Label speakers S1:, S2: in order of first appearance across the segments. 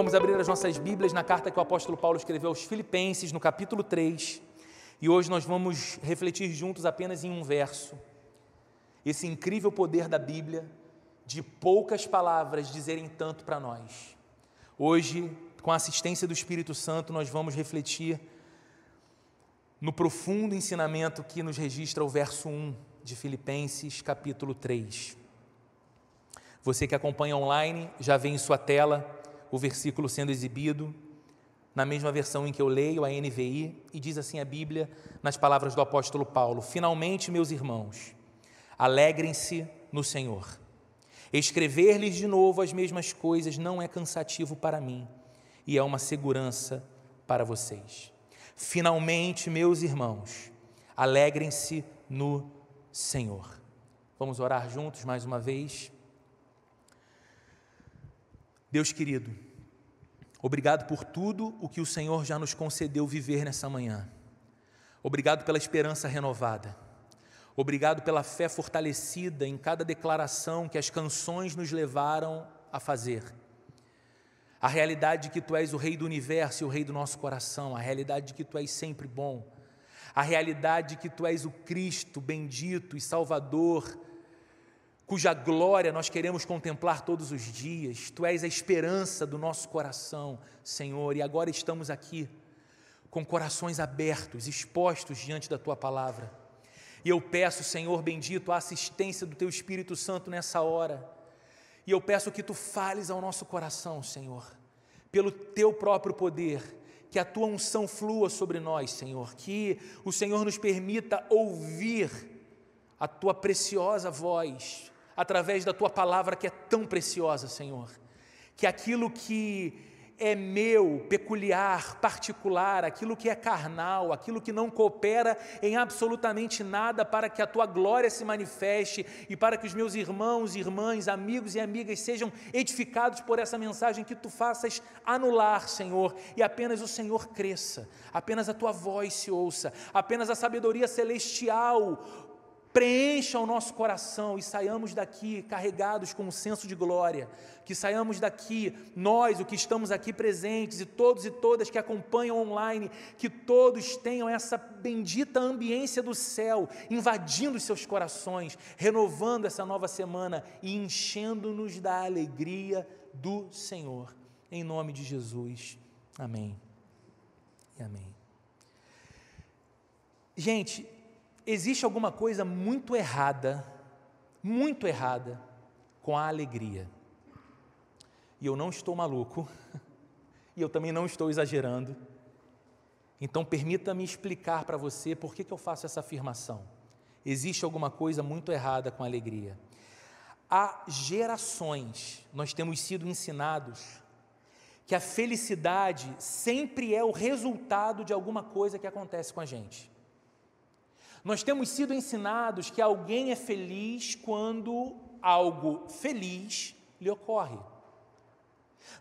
S1: Vamos abrir as nossas Bíblias na carta que o apóstolo Paulo escreveu aos Filipenses, no capítulo 3. E hoje nós vamos refletir juntos apenas em um verso. Esse incrível poder da Bíblia, de poucas palavras dizerem tanto para nós. Hoje, com a assistência do Espírito Santo, nós vamos refletir no profundo ensinamento que nos registra o verso 1 de Filipenses, capítulo 3. Você que acompanha online já vê em sua tela o versículo sendo exibido, na mesma versão em que eu leio, a NVI, e diz assim a Bíblia, nas palavras do apóstolo Paulo: Finalmente, meus irmãos, alegrem-se no Senhor. Escrever-lhes de novo as mesmas coisas não é cansativo para mim e é uma segurança para vocês. Finalmente, meus irmãos, alegrem-se no Senhor. Vamos orar juntos mais uma vez. Deus querido, obrigado por tudo o que o Senhor já nos concedeu viver nessa manhã. Obrigado pela esperança renovada. Obrigado pela fé fortalecida em cada declaração que as canções nos levaram a fazer. A realidade de que tu és o Rei do universo e o Rei do nosso coração, a realidade de que tu és sempre bom, a realidade de que tu és o Cristo bendito e Salvador cuja glória nós queremos contemplar todos os dias. Tu és a esperança do nosso coração, Senhor, e agora estamos aqui com corações abertos, expostos diante da tua palavra. E eu peço, Senhor bendito, a assistência do teu Espírito Santo nessa hora. E eu peço que tu fales ao nosso coração, Senhor, pelo teu próprio poder, que a tua unção flua sobre nós, Senhor, que o Senhor nos permita ouvir a tua preciosa voz, através da tua palavra que é tão preciosa, Senhor. Que aquilo que é meu, peculiar, particular, aquilo que é carnal, aquilo que não coopera em absolutamente nada para que a tua glória se manifeste e para que os meus irmãos, irmãs, amigos e amigas sejam edificados por essa mensagem que tu faças anular, Senhor, e apenas o Senhor cresça, apenas a tua voz se ouça, apenas a sabedoria celestial preencha o nosso coração e saiamos daqui carregados com um senso de glória, que saiamos daqui, nós, o que estamos aqui presentes, e todos e todas que acompanham online, que todos tenham essa bendita ambiência do céu invadindo os seus corações, renovando essa nova semana e enchendo-nos da alegria do Senhor. Em nome de Jesus. Amém. E amém. Gente, existe alguma coisa muito errada, muito errada com a alegria. E eu não estou maluco, e eu também não estou exagerando. Então, permita-me explicar para você por que, que eu faço essa afirmação. Existe alguma coisa muito errada com a alegria. Há gerações nós temos sido ensinados que a felicidade sempre é o resultado de alguma coisa que acontece com a gente. Nós temos sido ensinados que alguém é feliz quando algo feliz lhe ocorre.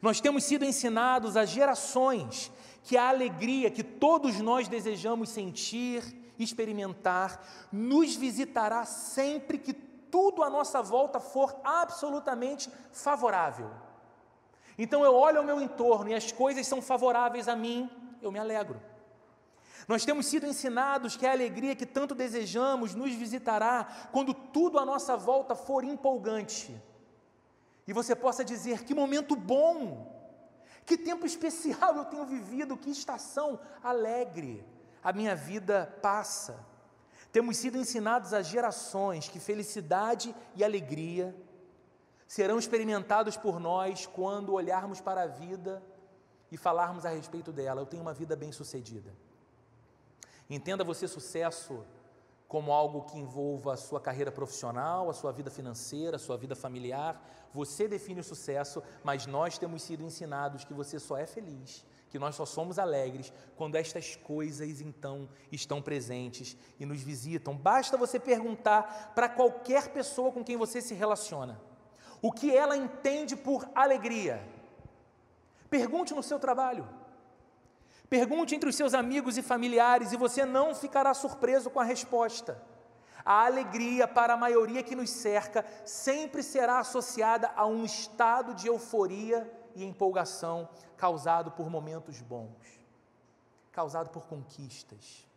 S1: Nós temos sido ensinados há gerações que a alegria que todos nós desejamos sentir, experimentar, nos visitará sempre que tudo à nossa volta for absolutamente favorável. Então eu olho ao meu entorno e as coisas são favoráveis a mim, eu me alegro. Nós temos sido ensinados que a alegria que tanto desejamos nos visitará quando tudo à nossa volta for empolgante. E você possa dizer: que momento bom, que tempo especial eu tenho vivido, que estação alegre a minha vida passa. Temos sido ensinados há gerações que felicidade e alegria serão experimentados por nós quando olharmos para a vida e falarmos a respeito dela. Eu tenho uma vida bem-sucedida. Entenda você sucesso como algo que envolva a sua carreira profissional, a sua vida financeira, a sua vida familiar. Você define o sucesso, mas nós temos sido ensinados que você só é feliz, que nós só somos alegres quando estas coisas então estão presentes e nos visitam. Basta você perguntar para qualquer pessoa com quem você se relaciona o que ela entende por alegria. Pergunte no seu trabalho. Pergunte entre os seus amigos e familiares e você não ficará surpreso com a resposta. A alegria para a maioria que nos cerca sempre será associada a um estado de euforia e empolgação causado por momentos bons, causado por conquistas.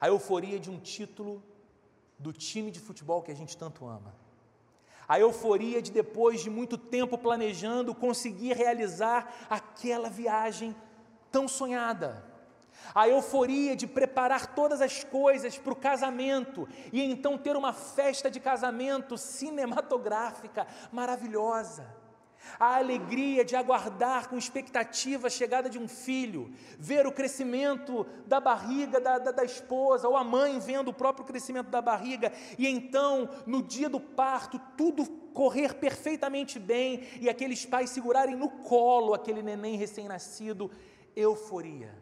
S1: A euforia de um título do time de futebol que a gente tanto ama. A euforia de depois de muito tempo planejando conseguir realizar aquela viagem tão sonhada. A euforia de preparar todas as coisas para o casamento e então ter uma festa de casamento cinematográfica maravilhosa a alegria de aguardar com expectativa a chegada de um filho, ver o crescimento da barriga da, da, da, esposa, ou a mãe vendo o próprio crescimento da barriga, e então, no dia do parto, tudo correr perfeitamente bem e aqueles pais segurarem no colo aquele neném recém-nascido. Euforia,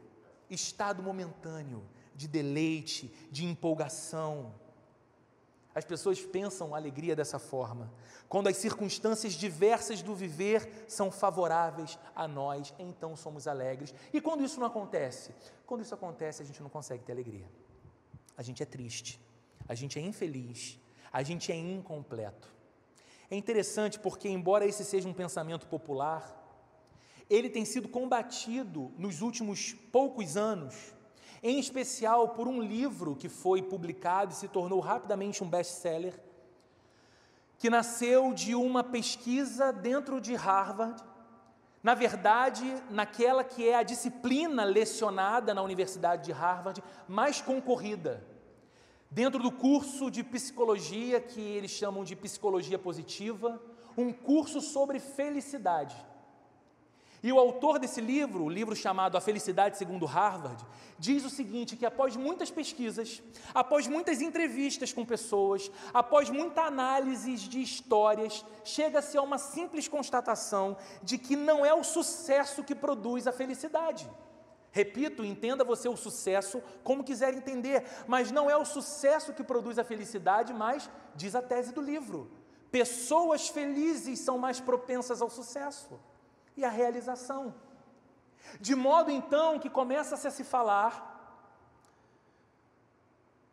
S1: estado momentâneo de deleite, de empolgação. As pessoas pensam a alegria dessa forma. Quando as circunstâncias diversas do viver são favoráveis a nós, então somos alegres. E quando isso não acontece? Quando isso acontece, a gente não consegue ter alegria. A gente é triste, a gente é infeliz, a gente é incompleto. É interessante porque, embora esse seja um pensamento popular, ele tem sido combatido nos últimos poucos anos em especial por um livro que foi publicado e se tornou rapidamente um best-seller, que nasceu de uma pesquisa dentro de Harvard, na verdade, naquela que é a disciplina lecionada na Universidade de Harvard mais concorrida, dentro do curso de psicologia que eles chamam de psicologia positiva, um curso sobre felicidade. E o autor desse livro, o livro chamado A Felicidade Segundo Harvard, diz o seguinte: que após muitas pesquisas, após muitas entrevistas com pessoas, após muita análise de histórias, chega-se a uma simples constatação de que não é o sucesso que produz a felicidade. Repito, entenda você o sucesso como quiser entender, mas não é o sucesso que produz a felicidade, mas diz a tese do livro. Pessoas felizes são mais propensas ao sucesso e a realização. De modo então que começa-se a se falar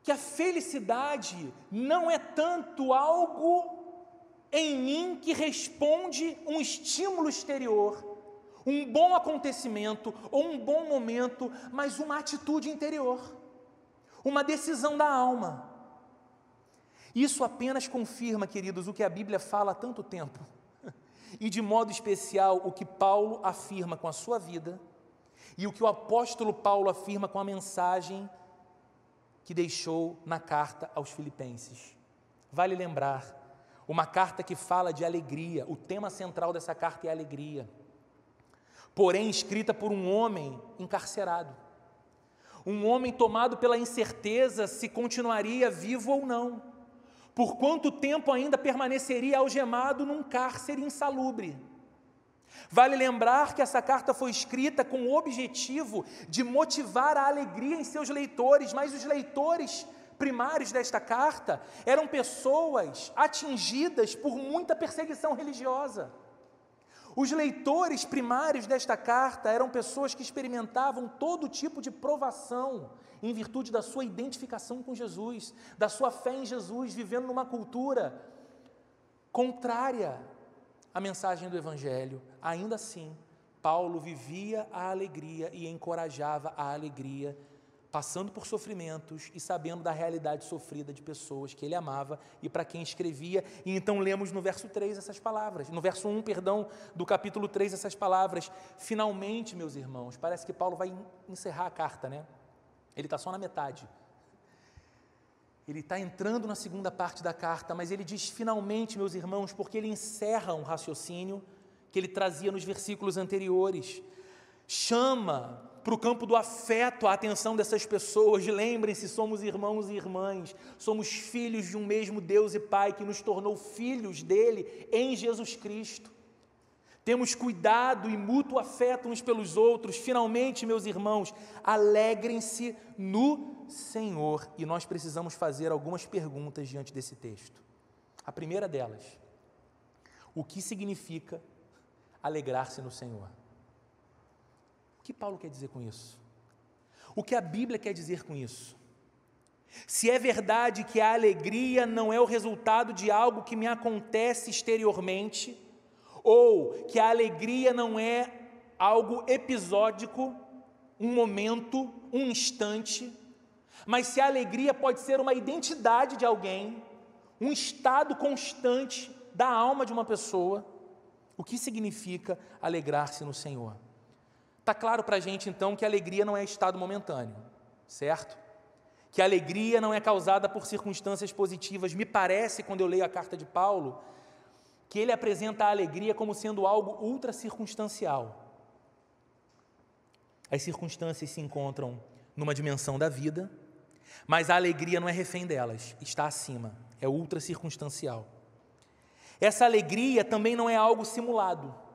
S1: que a felicidade não é tanto algo em mim que responde um estímulo exterior, um bom acontecimento ou um bom momento, mas uma atitude interior, uma decisão da alma. Isso apenas confirma, queridos, o que a Bíblia fala há tanto tempo e de modo especial o que Paulo afirma com a sua vida e o que o apóstolo Paulo afirma com a mensagem que deixou na carta aos Filipenses. Vale lembrar, uma carta que fala de alegria, o tema central dessa carta é alegria, porém escrita por um homem encarcerado, um homem tomado pela incerteza se continuaria vivo ou não por quanto tempo ainda permaneceria algemado num cárcere insalubre. Vale lembrar que essa carta foi escrita com o objetivo de motivar a alegria em seus leitores, mas os leitores primários desta carta eram pessoas atingidas por muita perseguição religiosa. Os leitores primários desta carta eram pessoas que experimentavam todo tipo de provação em virtude da sua identificação com Jesus, da sua fé em Jesus, vivendo numa cultura contrária à mensagem do Evangelho. Ainda assim, Paulo vivia a alegria e encorajava a alegria, passando por sofrimentos e sabendo da realidade sofrida de pessoas que ele amava e para quem escrevia. E então lemos no verso 3 essas palavras, no verso 1, perdão, do capítulo 3 essas palavras. Finalmente, meus irmãos, parece que Paulo vai encerrar a carta, né? Ele está só na metade. Ele está entrando na segunda parte da carta, mas ele diz finalmente, meus irmãos, porque ele encerra um raciocínio que ele trazia nos versículos anteriores. Chama para o campo do afeto a atenção dessas pessoas. Lembrem-se, somos irmãos e irmãs, somos filhos de um mesmo Deus e Pai que nos tornou filhos dele em Jesus Cristo temos cuidado e mútuo afeto uns pelos outros. Finalmente, meus irmãos, alegrem-se no Senhor. E nós precisamos fazer algumas perguntas diante desse texto. A primeira delas, o que significa alegrar-se no Senhor? Que Paulo quer dizer com isso? O que a Bíblia quer dizer com isso? Se é verdade que a alegria não é o resultado de algo que me acontece exteriormente, ou que a alegria não é algo episódico, um momento, um instante, mas se a alegria pode ser uma identidade de alguém, um estado constante da alma de uma pessoa, o que significa alegrar-se no Senhor? Está claro para a gente então que a alegria não é estado momentâneo, certo? Que a alegria não é causada por circunstâncias positivas. Me parece, quando eu leio a carta de Paulo, que ele apresenta a alegria como sendo algo ultra circunstancial. As circunstâncias se encontram numa dimensão da vida, mas a alegria não é refém delas, está acima, é ultra circunstancial. Essa alegria também não é algo simulado.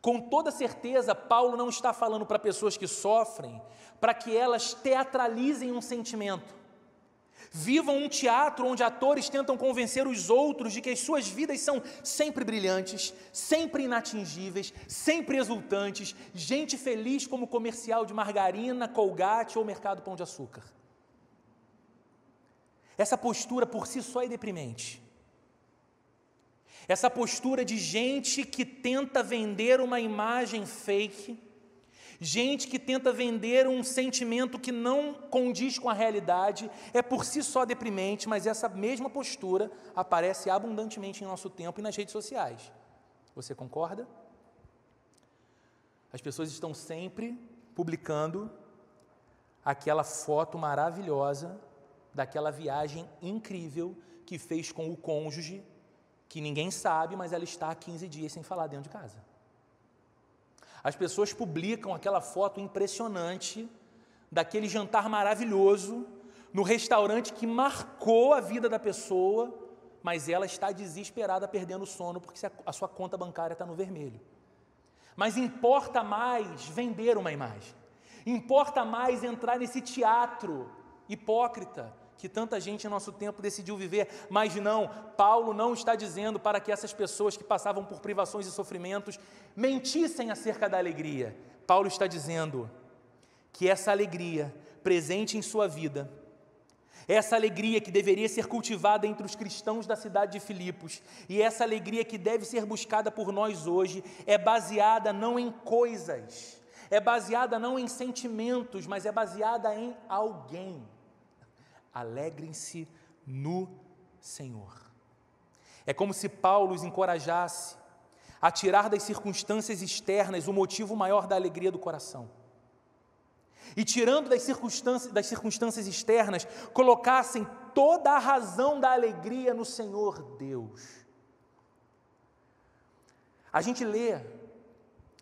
S1: Com toda certeza, Paulo não está falando para pessoas que sofrem para que elas teatralizem um sentimento. Vivam um teatro onde atores tentam convencer os outros de que as suas vidas são sempre brilhantes, sempre inatingíveis, sempre exultantes, gente feliz como comercial de margarina, Colgate ou mercado Pão de Açúcar. Essa postura por si só é deprimente. Essa postura de gente que tenta vender uma imagem fake, gente que tenta vender um sentimento que não condiz com a realidade, é por si só deprimente, mas essa mesma postura aparece abundantemente em nosso tempo e nas redes sociais. Você concorda? As pessoas estão sempre publicando aquela foto maravilhosa daquela viagem incrível que fez com o cônjuge que ninguém sabe, mas ela está há 15 dias sem falar dentro de casa. As pessoas publicam aquela foto impressionante daquele jantar maravilhoso no restaurante que marcou a vida da pessoa, mas ela está desesperada, perdendo o sono porque a sua conta bancária está no vermelho. Mas importa mais vender uma imagem, importa mais entrar nesse teatro hipócrita que tanta gente em nosso tempo decidiu viver, mas não, Paulo não está dizendo para que essas pessoas que passavam por privações e sofrimentos mentissem acerca da alegria. Paulo está dizendo que essa alegria presente em sua vida, essa alegria que deveria ser cultivada entre os cristãos da cidade de Filipos, e essa alegria que deve ser buscada por nós hoje, é baseada não em coisas, é baseada não em sentimentos, mas é baseada em alguém alegrem-se no Senhor. É como se Paulo os encorajasse a tirar das circunstâncias externas o motivo maior da alegria do coração. E tirando das circunstâncias, das circunstâncias externas, colocassem toda a razão da alegria no Senhor Deus. A gente lê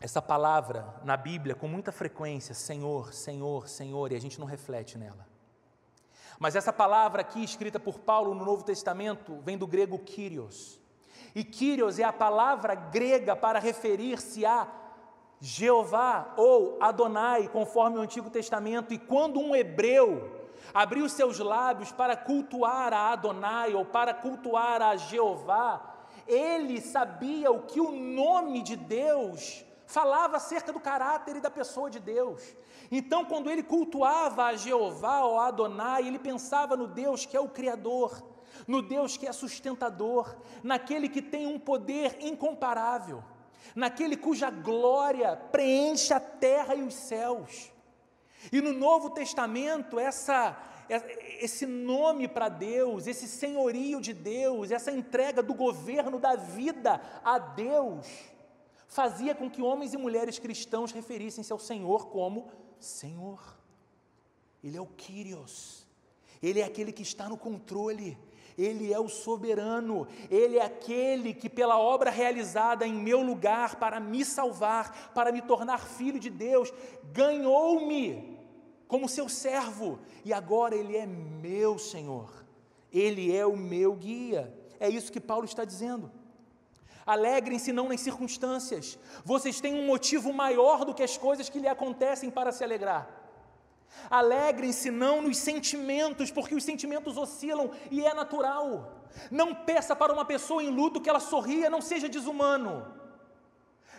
S1: essa palavra na Bíblia com muita frequência, Senhor, Senhor, Senhor, e a gente não reflete nela. Mas essa palavra aqui, escrita por Paulo no Novo Testamento, vem do grego Kyrios. E Kyrios é a palavra grega para referir-se a Jeová ou Adonai, conforme o Antigo Testamento. E quando um hebreu abriu seus lábios para cultuar a Adonai ou para cultuar a Jeová, ele sabia o que o nome de Deus falava acerca do caráter e da pessoa de Deus. Então, quando ele cultuava a Jeová ou a Adonai, ele pensava no Deus que é o Criador, no Deus que é sustentador, naquele que tem um poder incomparável, naquele cuja glória preenche a terra e os céus. E no Novo Testamento, essa, esse nome para Deus, esse senhorio de Deus, essa entrega do governo da vida a Deus, fazia com que homens e mulheres cristãos referissem-se ao Senhor como Senhor. Ele é o Kyrios. Ele é aquele que está no controle. Ele é o soberano, Ele é aquele que, pela obra realizada em meu lugar, para me salvar, para me tornar filho de Deus, ganhou-me como seu servo, e agora Ele é meu Senhor, Ele é o meu guia. É isso que Paulo está dizendo. Alegrem-se não nas circunstâncias. Vocês têm um motivo maior do que as coisas que lhe acontecem para se alegrar. Alegrem-se não nos sentimentos, porque os sentimentos oscilam e é natural. Não peça para uma pessoa em luto que ela sorria, não seja desumano.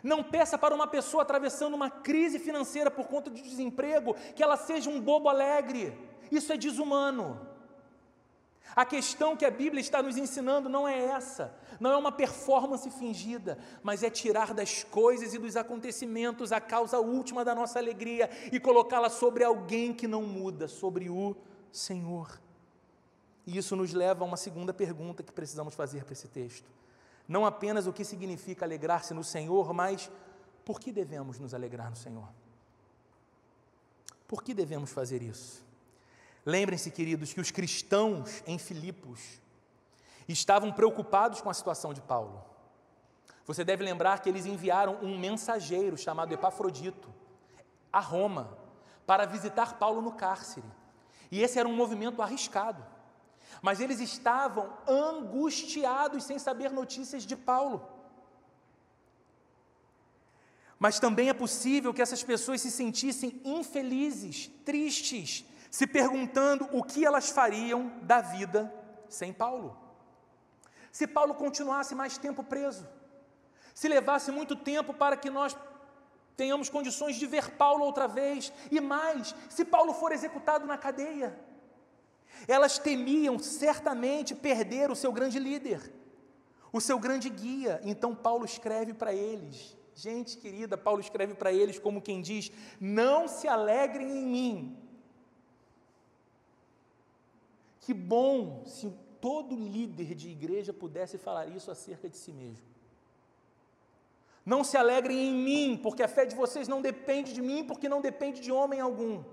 S1: Não peça para uma pessoa atravessando uma crise financeira por conta de desemprego que ela seja um bobo alegre. Isso é desumano. A questão que a Bíblia está nos ensinando não é essa, não é uma performance fingida, mas é tirar das coisas e dos acontecimentos a causa última da nossa alegria e colocá-la sobre alguém que não muda, sobre o Senhor. E isso nos leva a uma segunda pergunta que precisamos fazer para esse texto. Não apenas o que significa alegrar-se no Senhor, mas por que devemos nos alegrar no Senhor? Por que devemos fazer isso? Lembrem-se, queridos, que os cristãos em Filipos estavam preocupados com a situação de Paulo. Você deve lembrar que eles enviaram um mensageiro chamado Epafrodito a Roma para visitar Paulo no cárcere. E esse era um movimento arriscado. Mas eles estavam angustiados sem saber notícias de Paulo. Mas também é possível que essas pessoas se sentissem infelizes, tristes, se perguntando o que elas fariam da vida sem Paulo. Se Paulo continuasse mais tempo preso, se levasse muito tempo para que nós tenhamos condições de ver Paulo outra vez, e mais, se Paulo for executado na cadeia. Elas temiam certamente perder o seu grande líder, o seu grande guia. Então Paulo escreve para eles. Gente querida, Paulo escreve para eles como quem diz: Não se alegrem em mim, que bom se todo líder de igreja pudesse falar isso acerca de si mesmo. Não se alegrem em mim, porque a fé de vocês não depende de mim, porque não depende de homem algum.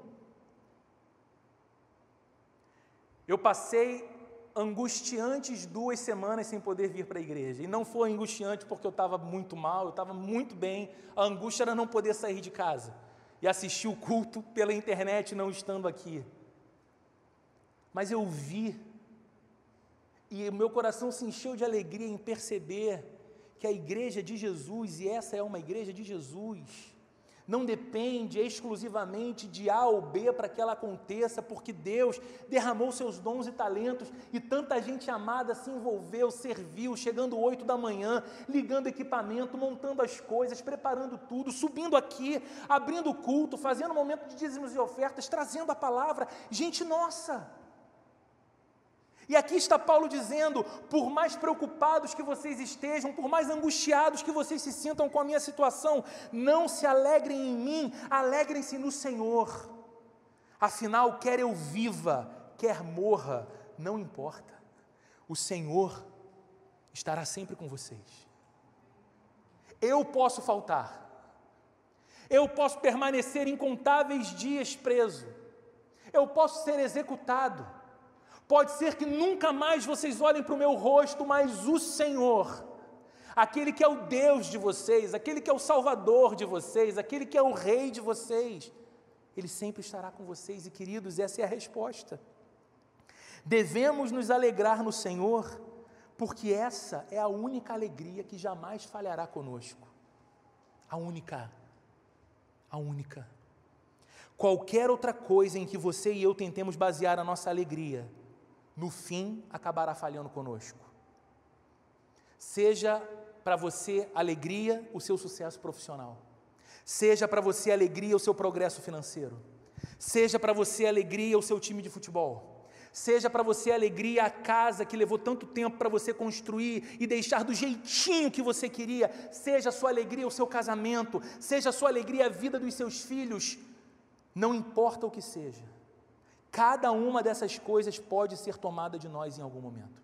S1: Eu passei angustiantes duas semanas sem poder vir para a igreja. E não foi angustiante porque eu estava muito mal, eu estava muito bem. A angústia era não poder sair de casa e assistir o culto pela internet, não estando aqui. Mas eu vi, e o meu coração se encheu de alegria em perceber que a igreja de Jesus, e essa é uma igreja de Jesus, não depende exclusivamente de A ou B para que ela aconteça, porque Deus derramou seus dons e talentos e tanta gente amada se envolveu, serviu, chegando oito da manhã, ligando equipamento, montando as coisas, preparando tudo, subindo aqui, abrindo o culto, fazendo momento de dízimos e ofertas, trazendo a palavra. Gente nossa! E aqui está Paulo dizendo: por mais preocupados que vocês estejam, por mais angustiados que vocês se sintam com a minha situação, não se alegrem em mim, alegrem-se no Senhor. Afinal, quer eu viva, quer morra, não importa, o Senhor estará sempre com vocês. Eu posso faltar, eu posso permanecer incontáveis dias preso, eu posso ser executado, Pode ser que nunca mais vocês olhem para o meu rosto, mas o Senhor, aquele que é o Deus de vocês, aquele que é o Salvador de vocês, aquele que é o Rei de vocês, Ele sempre estará com vocês, e queridos, essa é a resposta. Devemos nos alegrar no Senhor, porque essa é a única alegria que jamais falhará conosco. A única. A única. Qualquer outra coisa em que você e eu tentemos basear a nossa alegria, no fim acabará falhando conosco. Seja para você alegria o seu sucesso profissional, seja para você alegria o seu progresso financeiro, seja para você alegria o seu time de futebol. Seja para você alegria a casa que levou tanto tempo para você construir e deixar do jeitinho que você queria, seja a sua alegria o seu casamento, seja a sua alegria a vida dos seus filhos, não importa o que seja, Cada uma dessas coisas pode ser tomada de nós em algum momento.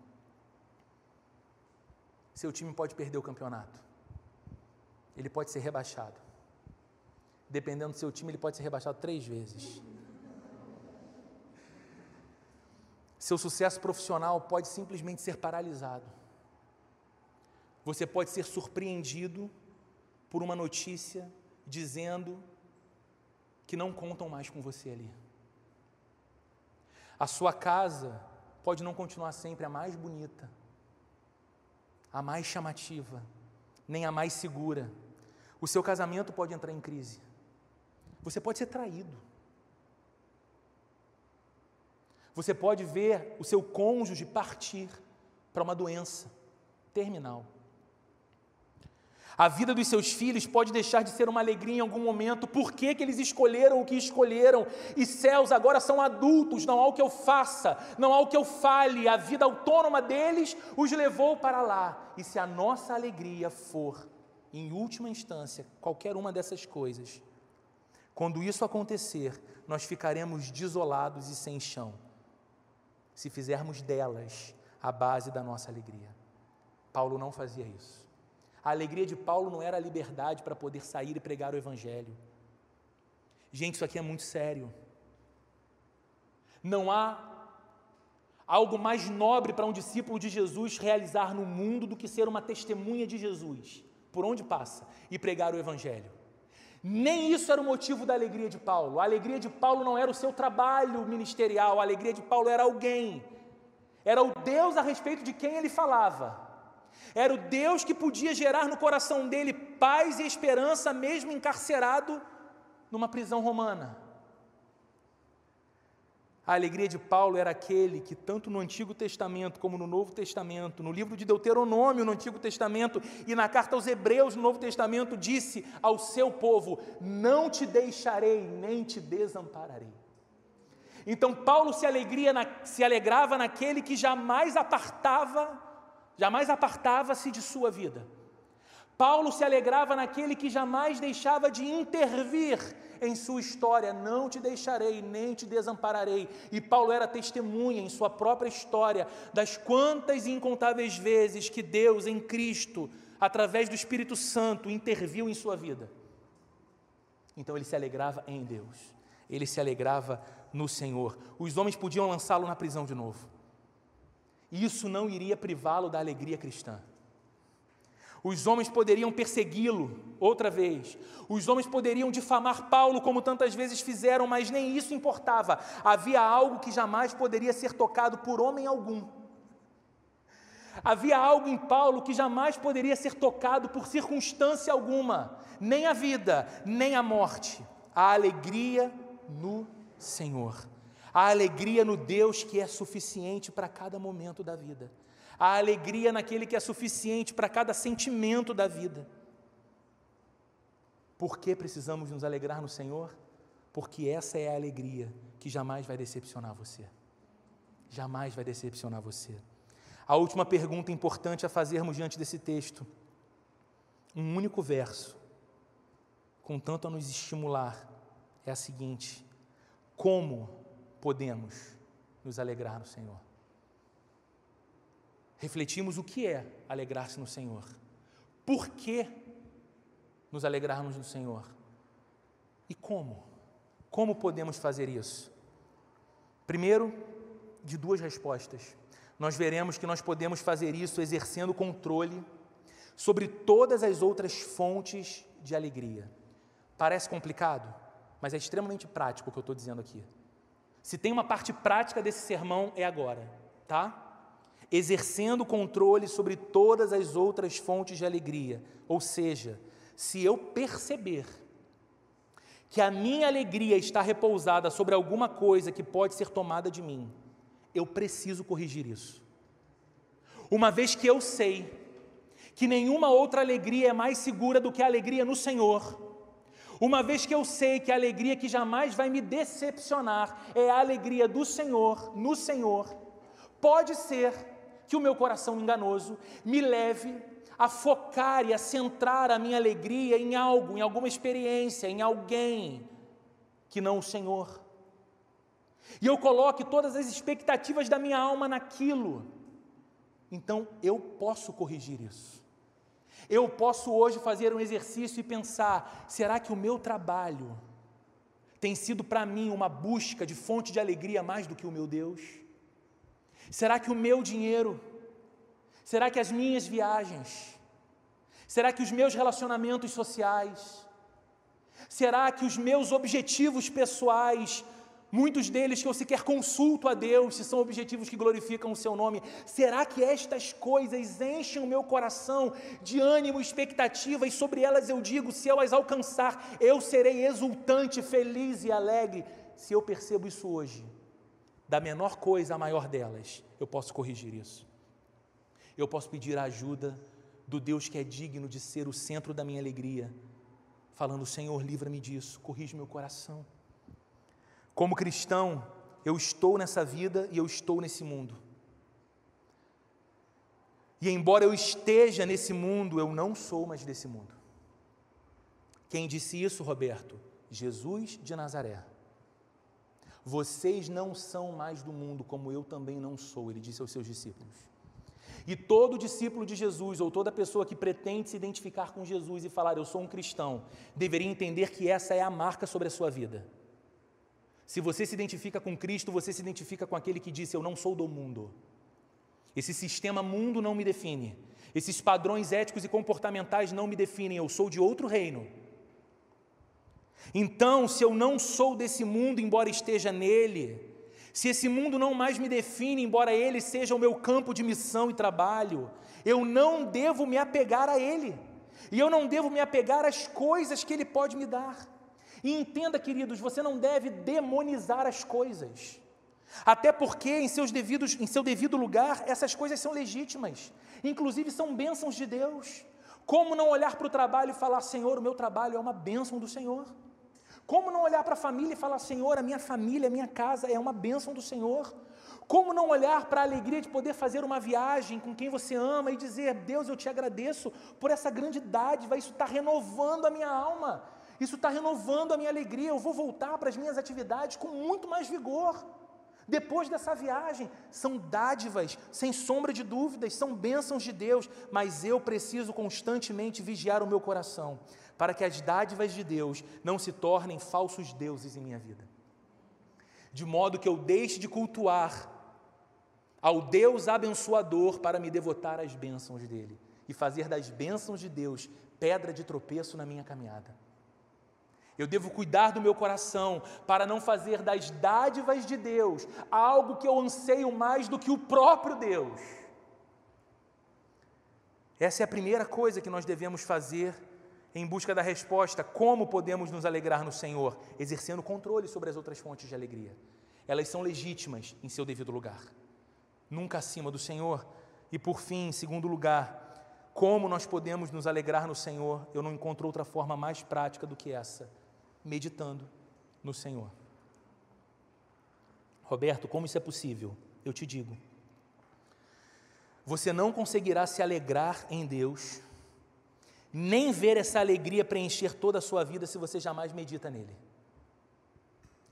S1: Seu time pode perder o campeonato. Ele pode ser rebaixado. Dependendo do seu time, ele pode ser rebaixado três vezes. Seu sucesso profissional pode simplesmente ser paralisado. Você pode ser surpreendido por uma notícia dizendo que não contam mais com você ali. A sua casa pode não continuar sempre a mais bonita, a mais chamativa, nem a mais segura. O seu casamento pode entrar em crise. Você pode ser traído. Você pode ver o seu cônjuge partir para uma doença terminal. A vida dos seus filhos pode deixar de ser uma alegria em algum momento. Por que, que eles escolheram o que escolheram? E céus agora são adultos, não há o que eu faça, não há o que eu fale. A vida autônoma deles os levou para lá. E se a nossa alegria for, em última instância, qualquer uma dessas coisas, quando isso acontecer, nós ficaremos desolados e sem chão, se fizermos delas a base da nossa alegria. Paulo não fazia isso. A alegria de Paulo não era a liberdade para poder sair e pregar o Evangelho. Gente, isso aqui é muito sério. Não há algo mais nobre para um discípulo de Jesus realizar no mundo do que ser uma testemunha de Jesus, por onde passa, e pregar o Evangelho. Nem isso era o motivo da alegria de Paulo. A alegria de Paulo não era o seu trabalho ministerial, a alegria de Paulo era alguém, era o Deus a respeito de quem ele falava. Era o Deus que podia gerar no coração dele paz e esperança, mesmo encarcerado numa prisão romana. A alegria de Paulo era aquele que, tanto no Antigo Testamento como no Novo Testamento, no livro de Deuteronômio, no Antigo Testamento, e na carta aos Hebreus, no Novo Testamento, disse ao seu povo: Não te deixarei, nem te desampararei. Então, Paulo se, alegria na, se alegrava naquele que jamais apartava jamais apartava-se de sua vida. Paulo se alegrava naquele que jamais deixava de intervir em sua história, não te deixarei, nem te desampararei. E Paulo era testemunha em sua própria história das quantas e incontáveis vezes que Deus em Cristo, através do Espírito Santo, interviu em sua vida. Então ele se alegrava em Deus, ele se alegrava no Senhor. Os homens podiam lançá-lo na prisão de novo isso não iria privá-lo da alegria cristã. Os homens poderiam persegui-lo outra vez. Os homens poderiam difamar Paulo, como tantas vezes fizeram, mas nem isso importava. Havia algo que jamais poderia ser tocado por homem algum. Havia algo em Paulo que jamais poderia ser tocado por circunstância alguma, nem a vida, nem a morte. A alegria no Senhor a alegria no Deus que é suficiente para cada momento da vida, a alegria naquele que é suficiente para cada sentimento da vida. Por que precisamos nos alegrar no Senhor? Porque essa é a alegria que jamais vai decepcionar você. Jamais vai decepcionar você. A última pergunta importante a fazermos diante desse texto, um único verso, contanto a nos estimular, é a seguinte: como podemos nos alegrar no Senhor. Refletimos o que é alegrar-se no Senhor. Por que nos alegrarmos no Senhor? E como? Como podemos fazer isso? Primeiro, de duas respostas. Nós veremos que nós podemos fazer isso exercendo controle sobre todas as outras fontes de alegria. Parece complicado, mas é extremamente prático o que eu estou dizendo aqui. Se tem uma parte prática desse sermão, é agora, tá? Exercendo controle sobre todas as outras fontes de alegria. Ou seja, se eu perceber que a minha alegria está repousada sobre alguma coisa que pode ser tomada de mim, eu preciso corrigir isso. Uma vez que eu sei que nenhuma outra alegria é mais segura do que a alegria no Senhor, uma vez que eu sei que a alegria que jamais vai me decepcionar é a alegria do Senhor, no Senhor, pode ser que o meu coração enganoso me leve a focar e a centrar a minha alegria em algo, em alguma experiência, em alguém que não o Senhor. E eu coloque todas as expectativas da minha alma naquilo. Então eu posso corrigir isso. Eu posso hoje fazer um exercício e pensar: será que o meu trabalho tem sido para mim uma busca de fonte de alegria mais do que o meu Deus? Será que o meu dinheiro, será que as minhas viagens, será que os meus relacionamentos sociais, será que os meus objetivos pessoais Muitos deles que eu sequer consulto a Deus, se são objetivos que glorificam o seu nome. Será que estas coisas enchem o meu coração de ânimo expectativa, e sobre elas eu digo: se eu as alcançar, eu serei exultante, feliz e alegre? Se eu percebo isso hoje, da menor coisa à maior delas, eu posso corrigir isso. Eu posso pedir a ajuda do Deus que é digno de ser o centro da minha alegria, falando: Senhor, livra-me disso, corrige meu coração. Como cristão, eu estou nessa vida e eu estou nesse mundo. E embora eu esteja nesse mundo, eu não sou mais desse mundo. Quem disse isso, Roberto? Jesus de Nazaré. Vocês não são mais do mundo, como eu também não sou, ele disse aos seus discípulos. E todo discípulo de Jesus, ou toda pessoa que pretende se identificar com Jesus e falar, eu sou um cristão, deveria entender que essa é a marca sobre a sua vida. Se você se identifica com Cristo, você se identifica com aquele que disse: Eu não sou do mundo. Esse sistema mundo não me define. Esses padrões éticos e comportamentais não me definem. Eu sou de outro reino. Então, se eu não sou desse mundo, embora esteja nele, se esse mundo não mais me define, embora ele seja o meu campo de missão e trabalho, eu não devo me apegar a ele. E eu não devo me apegar às coisas que ele pode me dar. E entenda, queridos, você não deve demonizar as coisas. Até porque, em, seus devidos, em seu devido lugar, essas coisas são legítimas, inclusive são bênçãos de Deus. Como não olhar para o trabalho e falar, Senhor, o meu trabalho é uma bênção do Senhor? Como não olhar para a família e falar, Senhor, a minha família, a minha casa é uma bênção do Senhor? Como não olhar para a alegria de poder fazer uma viagem com quem você ama e dizer, Deus, eu te agradeço por essa grande dádiva, isso está renovando a minha alma, isso está renovando a minha alegria, eu vou voltar para as minhas atividades com muito mais vigor. Depois dessa viagem, são dádivas, sem sombra de dúvidas, são bênçãos de Deus, mas eu preciso constantemente vigiar o meu coração, para que as dádivas de Deus não se tornem falsos deuses em minha vida. De modo que eu deixe de cultuar ao Deus abençoador para me devotar às bênçãos dele e fazer das bênçãos de Deus pedra de tropeço na minha caminhada. Eu devo cuidar do meu coração para não fazer das dádivas de Deus algo que eu anseio mais do que o próprio Deus. Essa é a primeira coisa que nós devemos fazer em busca da resposta: como podemos nos alegrar no Senhor? Exercendo controle sobre as outras fontes de alegria. Elas são legítimas em seu devido lugar, nunca acima do Senhor. E por fim, em segundo lugar, como nós podemos nos alegrar no Senhor? Eu não encontro outra forma mais prática do que essa meditando no Senhor. Roberto, como isso é possível? Eu te digo. Você não conseguirá se alegrar em Deus, nem ver essa alegria preencher toda a sua vida se você jamais medita nele.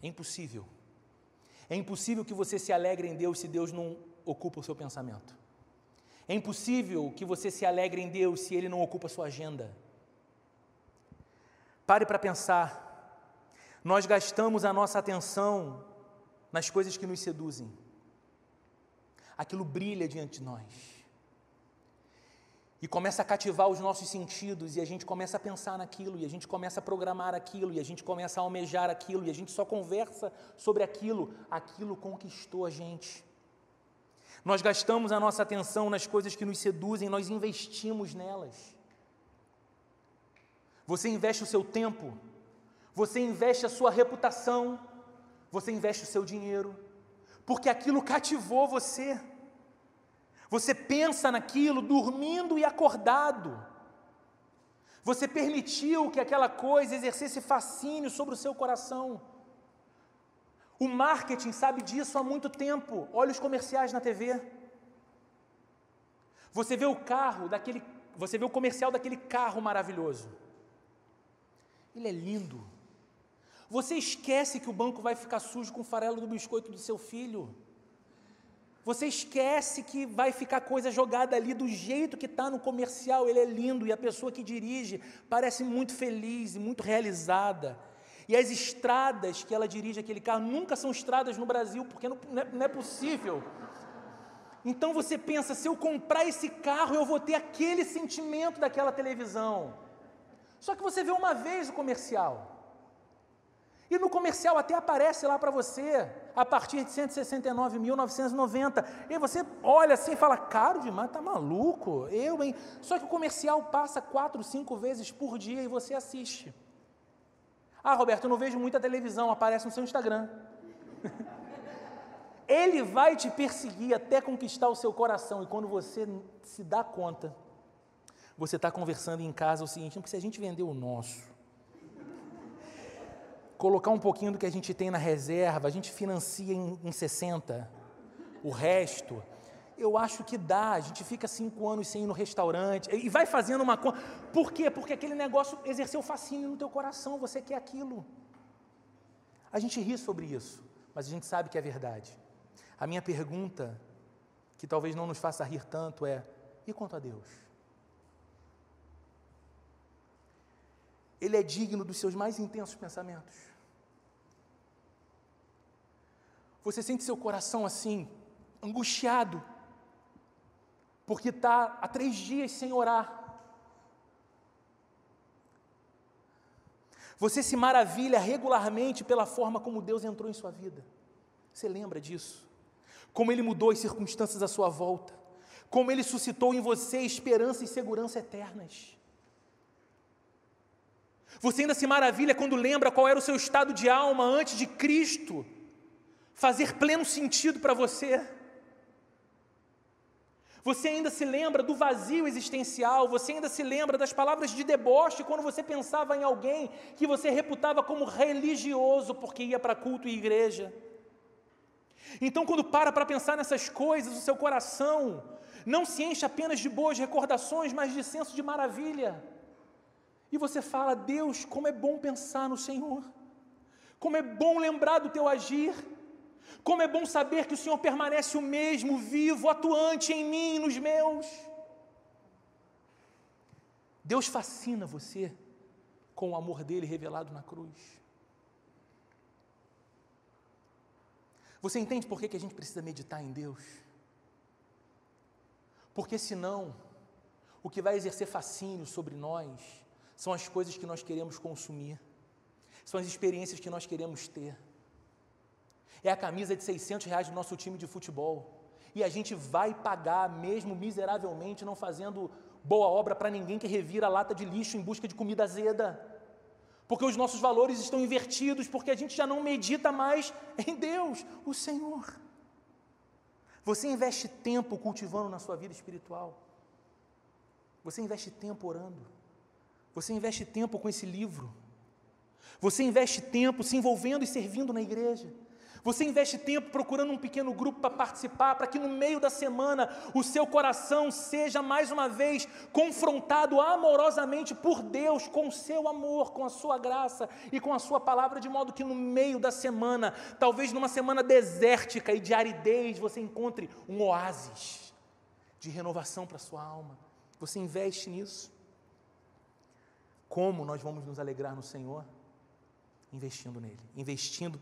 S1: É impossível. É impossível que você se alegre em Deus se Deus não ocupa o seu pensamento. É impossível que você se alegre em Deus se Ele não ocupa a sua agenda. Pare para pensar nós gastamos a nossa atenção nas coisas que nos seduzem. Aquilo brilha diante de nós. E começa a cativar os nossos sentidos, e a gente começa a pensar naquilo, e a gente começa a programar aquilo, e a gente começa a almejar aquilo, e a gente só conversa sobre aquilo. Aquilo conquistou a gente. Nós gastamos a nossa atenção nas coisas que nos seduzem, nós investimos nelas. Você investe o seu tempo você investe a sua reputação, você investe o seu dinheiro, porque aquilo cativou você. Você pensa naquilo dormindo e acordado. Você permitiu que aquela coisa exercesse fascínio sobre o seu coração. O marketing sabe disso há muito tempo. Olha os comerciais na TV. Você vê o carro daquele, você vê o comercial daquele carro maravilhoso. Ele é lindo. Você esquece que o banco vai ficar sujo com o farelo do biscoito do seu filho. Você esquece que vai ficar coisa jogada ali do jeito que está no comercial, ele é lindo e a pessoa que dirige parece muito feliz e muito realizada. E as estradas que ela dirige aquele carro nunca são estradas no Brasil, porque não, não, é, não é possível. Então você pensa: se eu comprar esse carro, eu vou ter aquele sentimento daquela televisão. Só que você vê uma vez o comercial. E no comercial até aparece lá para você, a partir de 169.990. E você olha assim e fala, caro demais, tá maluco? Eu, hein? Só que o comercial passa quatro, cinco vezes por dia e você assiste. Ah, Roberto, eu não vejo muita televisão, aparece no seu Instagram. Ele vai te perseguir até conquistar o seu coração, e quando você se dá conta, você está conversando em casa o seguinte: se a gente vender o nosso, colocar um pouquinho do que a gente tem na reserva, a gente financia em, em 60, o resto, eu acho que dá. A gente fica cinco anos sem ir no restaurante e vai fazendo uma coisa. Por quê? Porque aquele negócio exerceu fascínio no teu coração, você quer aquilo. A gente ri sobre isso, mas a gente sabe que é verdade. A minha pergunta, que talvez não nos faça rir tanto, é: e quanto a Deus? Ele é digno dos seus mais intensos pensamentos. Você sente seu coração assim, angustiado, porque está há três dias sem orar. Você se maravilha regularmente pela forma como Deus entrou em sua vida. Você lembra disso? Como Ele mudou as circunstâncias à sua volta. Como Ele suscitou em você esperança e segurança eternas. Você ainda se maravilha quando lembra qual era o seu estado de alma antes de Cristo fazer pleno sentido para você. Você ainda se lembra do vazio existencial, você ainda se lembra das palavras de deboche quando você pensava em alguém que você reputava como religioso porque ia para culto e igreja. Então, quando para para pensar nessas coisas, o seu coração não se enche apenas de boas recordações, mas de senso de maravilha. E você fala: Deus, como é bom pensar no Senhor, como é bom lembrar do teu agir. Como é bom saber que o Senhor permanece o mesmo, vivo, atuante em mim e nos meus. Deus fascina você com o amor dele revelado na cruz. Você entende por que, que a gente precisa meditar em Deus? Porque senão, o que vai exercer fascínio sobre nós são as coisas que nós queremos consumir, são as experiências que nós queremos ter é a camisa de 600 reais do nosso time de futebol. E a gente vai pagar, mesmo miseravelmente, não fazendo boa obra para ninguém que revira a lata de lixo em busca de comida azeda. Porque os nossos valores estão invertidos, porque a gente já não medita mais em Deus, o Senhor. Você investe tempo cultivando na sua vida espiritual. Você investe tempo orando. Você investe tempo com esse livro. Você investe tempo se envolvendo e servindo na igreja. Você investe tempo procurando um pequeno grupo para participar, para que no meio da semana o seu coração seja mais uma vez confrontado amorosamente por Deus, com o seu amor, com a sua graça e com a sua palavra, de modo que no meio da semana, talvez numa semana desértica e de aridez, você encontre um oásis de renovação para a sua alma. Você investe nisso. Como nós vamos nos alegrar no Senhor? Investindo nele, investindo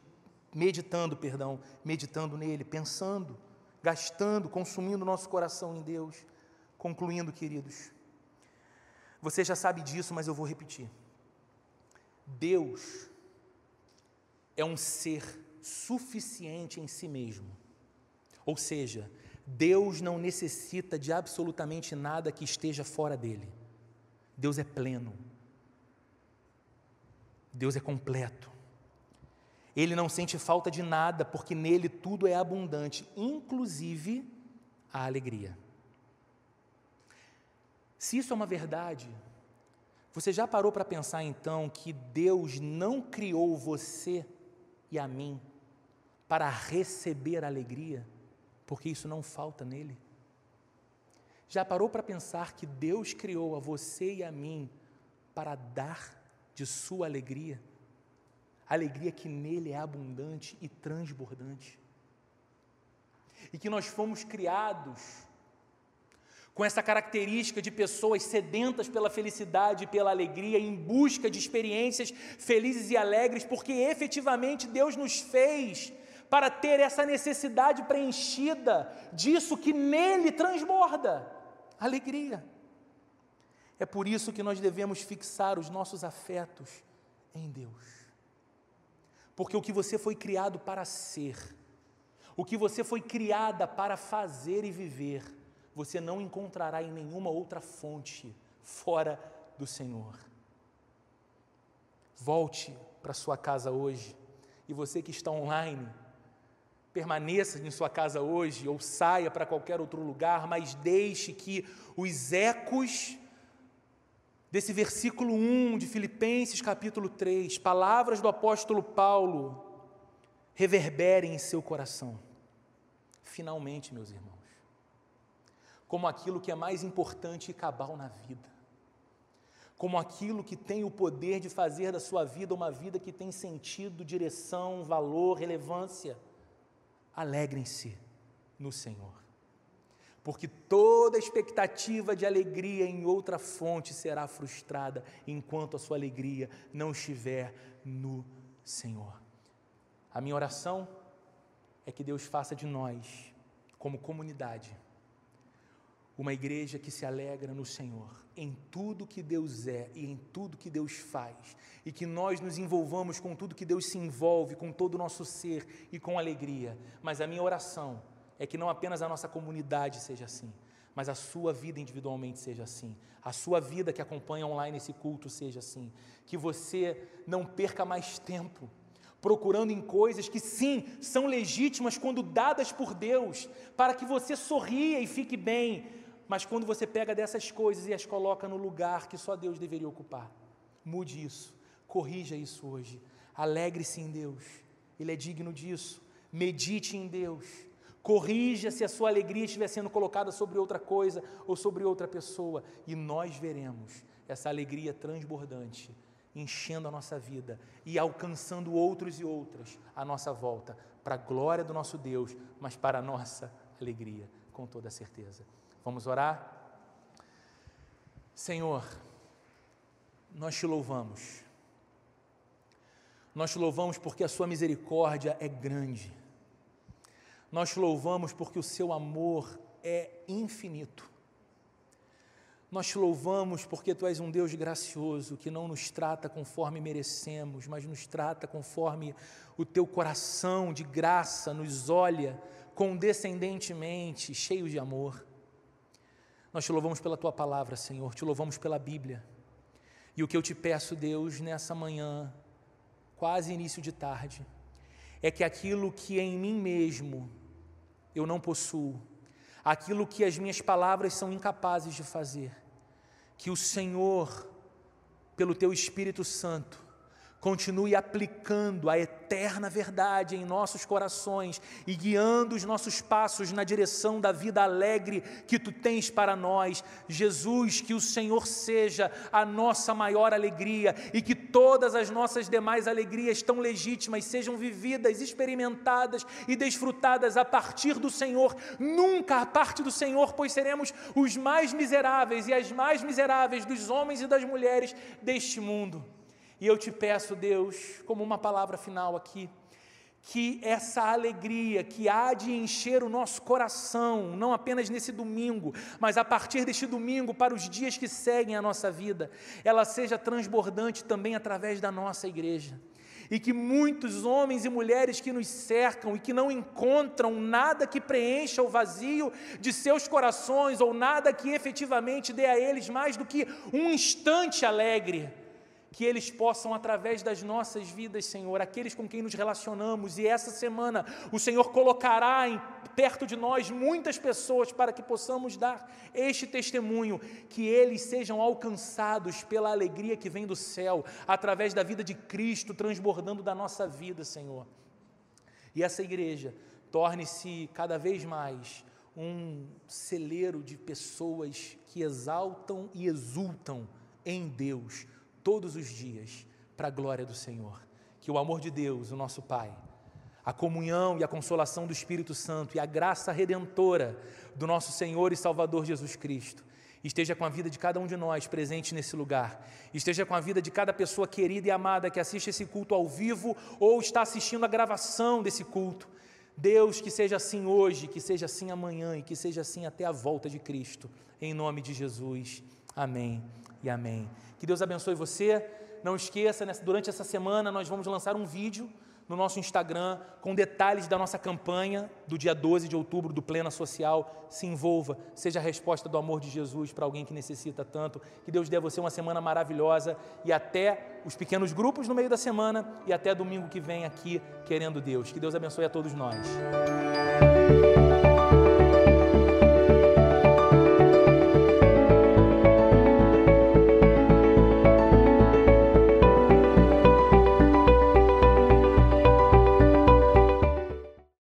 S1: meditando, perdão, meditando nele, pensando, gastando, consumindo nosso coração em Deus. Concluindo, queridos, você já sabe disso, mas eu vou repetir. Deus é um ser suficiente em si mesmo. Ou seja, Deus não necessita de absolutamente nada que esteja fora dele. Deus é pleno. Deus é completo. Ele não sente falta de nada, porque nele tudo é abundante, inclusive a alegria. Se isso é uma verdade, você já parou para pensar então que Deus não criou você e a mim para receber alegria, porque isso não falta nele? Já parou para pensar que Deus criou a você e a mim para dar de sua alegria? Alegria que nele é abundante e transbordante. E que nós fomos criados com essa característica de pessoas sedentas pela felicidade e pela alegria, em busca de experiências felizes e alegres, porque efetivamente Deus nos fez para ter essa necessidade preenchida disso que nele transborda alegria. É por isso que nós devemos fixar os nossos afetos em Deus. Porque o que você foi criado para ser, o que você foi criada para fazer e viver, você não encontrará em nenhuma outra fonte fora do Senhor. Volte para sua casa hoje, e você que está online, permaneça em sua casa hoje ou saia para qualquer outro lugar, mas deixe que os ecos desse versículo 1 de Filipenses capítulo 3, palavras do apóstolo Paulo, reverberem em seu coração. Finalmente, meus irmãos, como aquilo que é mais importante e cabal na vida, como aquilo que tem o poder de fazer da sua vida uma vida que tem sentido, direção, valor, relevância. Alegrem-se no Senhor porque toda expectativa de alegria em outra fonte será frustrada enquanto a sua alegria não estiver no Senhor. A minha oração é que Deus faça de nós, como comunidade, uma igreja que se alegra no Senhor, em tudo que Deus é e em tudo que Deus faz, e que nós nos envolvamos com tudo que Deus se envolve, com todo o nosso ser e com alegria. Mas a minha oração é que não apenas a nossa comunidade seja assim, mas a sua vida individualmente seja assim, a sua vida que acompanha online esse culto seja assim, que você não perca mais tempo procurando em coisas que sim, são legítimas quando dadas por Deus, para que você sorria e fique bem, mas quando você pega dessas coisas e as coloca no lugar que só Deus deveria ocupar. Mude isso, corrija isso hoje. Alegre-se em Deus, Ele é digno disso. Medite em Deus Corrija se a sua alegria estiver sendo colocada sobre outra coisa ou sobre outra pessoa, e nós veremos essa alegria transbordante enchendo a nossa vida e alcançando outros e outras à nossa volta, para a glória do nosso Deus, mas para a nossa alegria, com toda certeza. Vamos orar? Senhor, nós te louvamos. Nós te louvamos porque a Sua misericórdia é grande. Nós te louvamos porque o seu amor é infinito. Nós te louvamos porque tu és um Deus gracioso, que não nos trata conforme merecemos, mas nos trata conforme o teu coração de graça nos olha condescendentemente, cheio de amor. Nós te louvamos pela tua palavra, Senhor, te louvamos pela Bíblia. E o que eu te peço, Deus, nessa manhã, quase início de tarde, é que aquilo que em mim mesmo eu não possuo, aquilo que as minhas palavras são incapazes de fazer, que o Senhor, pelo teu Espírito Santo, continue aplicando a eterna verdade em nossos corações e guiando os nossos passos na direção da vida alegre que tu tens para nós. Jesus, que o Senhor seja a nossa maior alegria e que todas as nossas demais alegrias tão legítimas sejam vividas, experimentadas e desfrutadas a partir do Senhor, nunca a parte do Senhor, pois seremos os mais miseráveis e as mais miseráveis dos homens e das mulheres deste mundo. E eu te peço, Deus, como uma palavra final aqui, que essa alegria que há de encher o nosso coração, não apenas nesse domingo, mas a partir deste domingo para os dias que seguem a nossa vida, ela seja transbordante também através da nossa igreja. E que muitos homens e mulheres que nos cercam e que não encontram nada que preencha o vazio de seus corações ou nada que efetivamente dê a eles mais do que um instante alegre, que eles possam, através das nossas vidas, Senhor, aqueles com quem nos relacionamos, e essa semana o Senhor colocará em, perto de nós muitas pessoas para que possamos dar este testemunho, que eles sejam alcançados pela alegria que vem do céu, através da vida de Cristo transbordando da nossa vida, Senhor. E essa igreja torne-se cada vez mais um celeiro de pessoas que exaltam e exultam em Deus todos os dias para a glória do Senhor. Que o amor de Deus, o nosso Pai, a comunhão e a consolação do Espírito Santo e a graça redentora do nosso Senhor e Salvador Jesus Cristo esteja com a vida de cada um de nós presente nesse lugar, esteja com a vida de cada pessoa querida e amada que assiste esse culto ao vivo ou está assistindo a gravação desse culto. Deus, que seja assim hoje, que seja assim amanhã e que seja assim até a volta de Cristo, em nome de Jesus. Amém e amém. Que Deus abençoe você. Não esqueça, durante essa semana nós vamos lançar um vídeo no nosso Instagram com detalhes da nossa campanha do dia 12 de outubro do Plena Social. Se envolva, seja a resposta do amor de Jesus para alguém que necessita tanto. Que Deus dê a você uma semana maravilhosa e até os pequenos grupos no meio da semana e até domingo que vem aqui, querendo Deus. Que Deus abençoe a todos nós.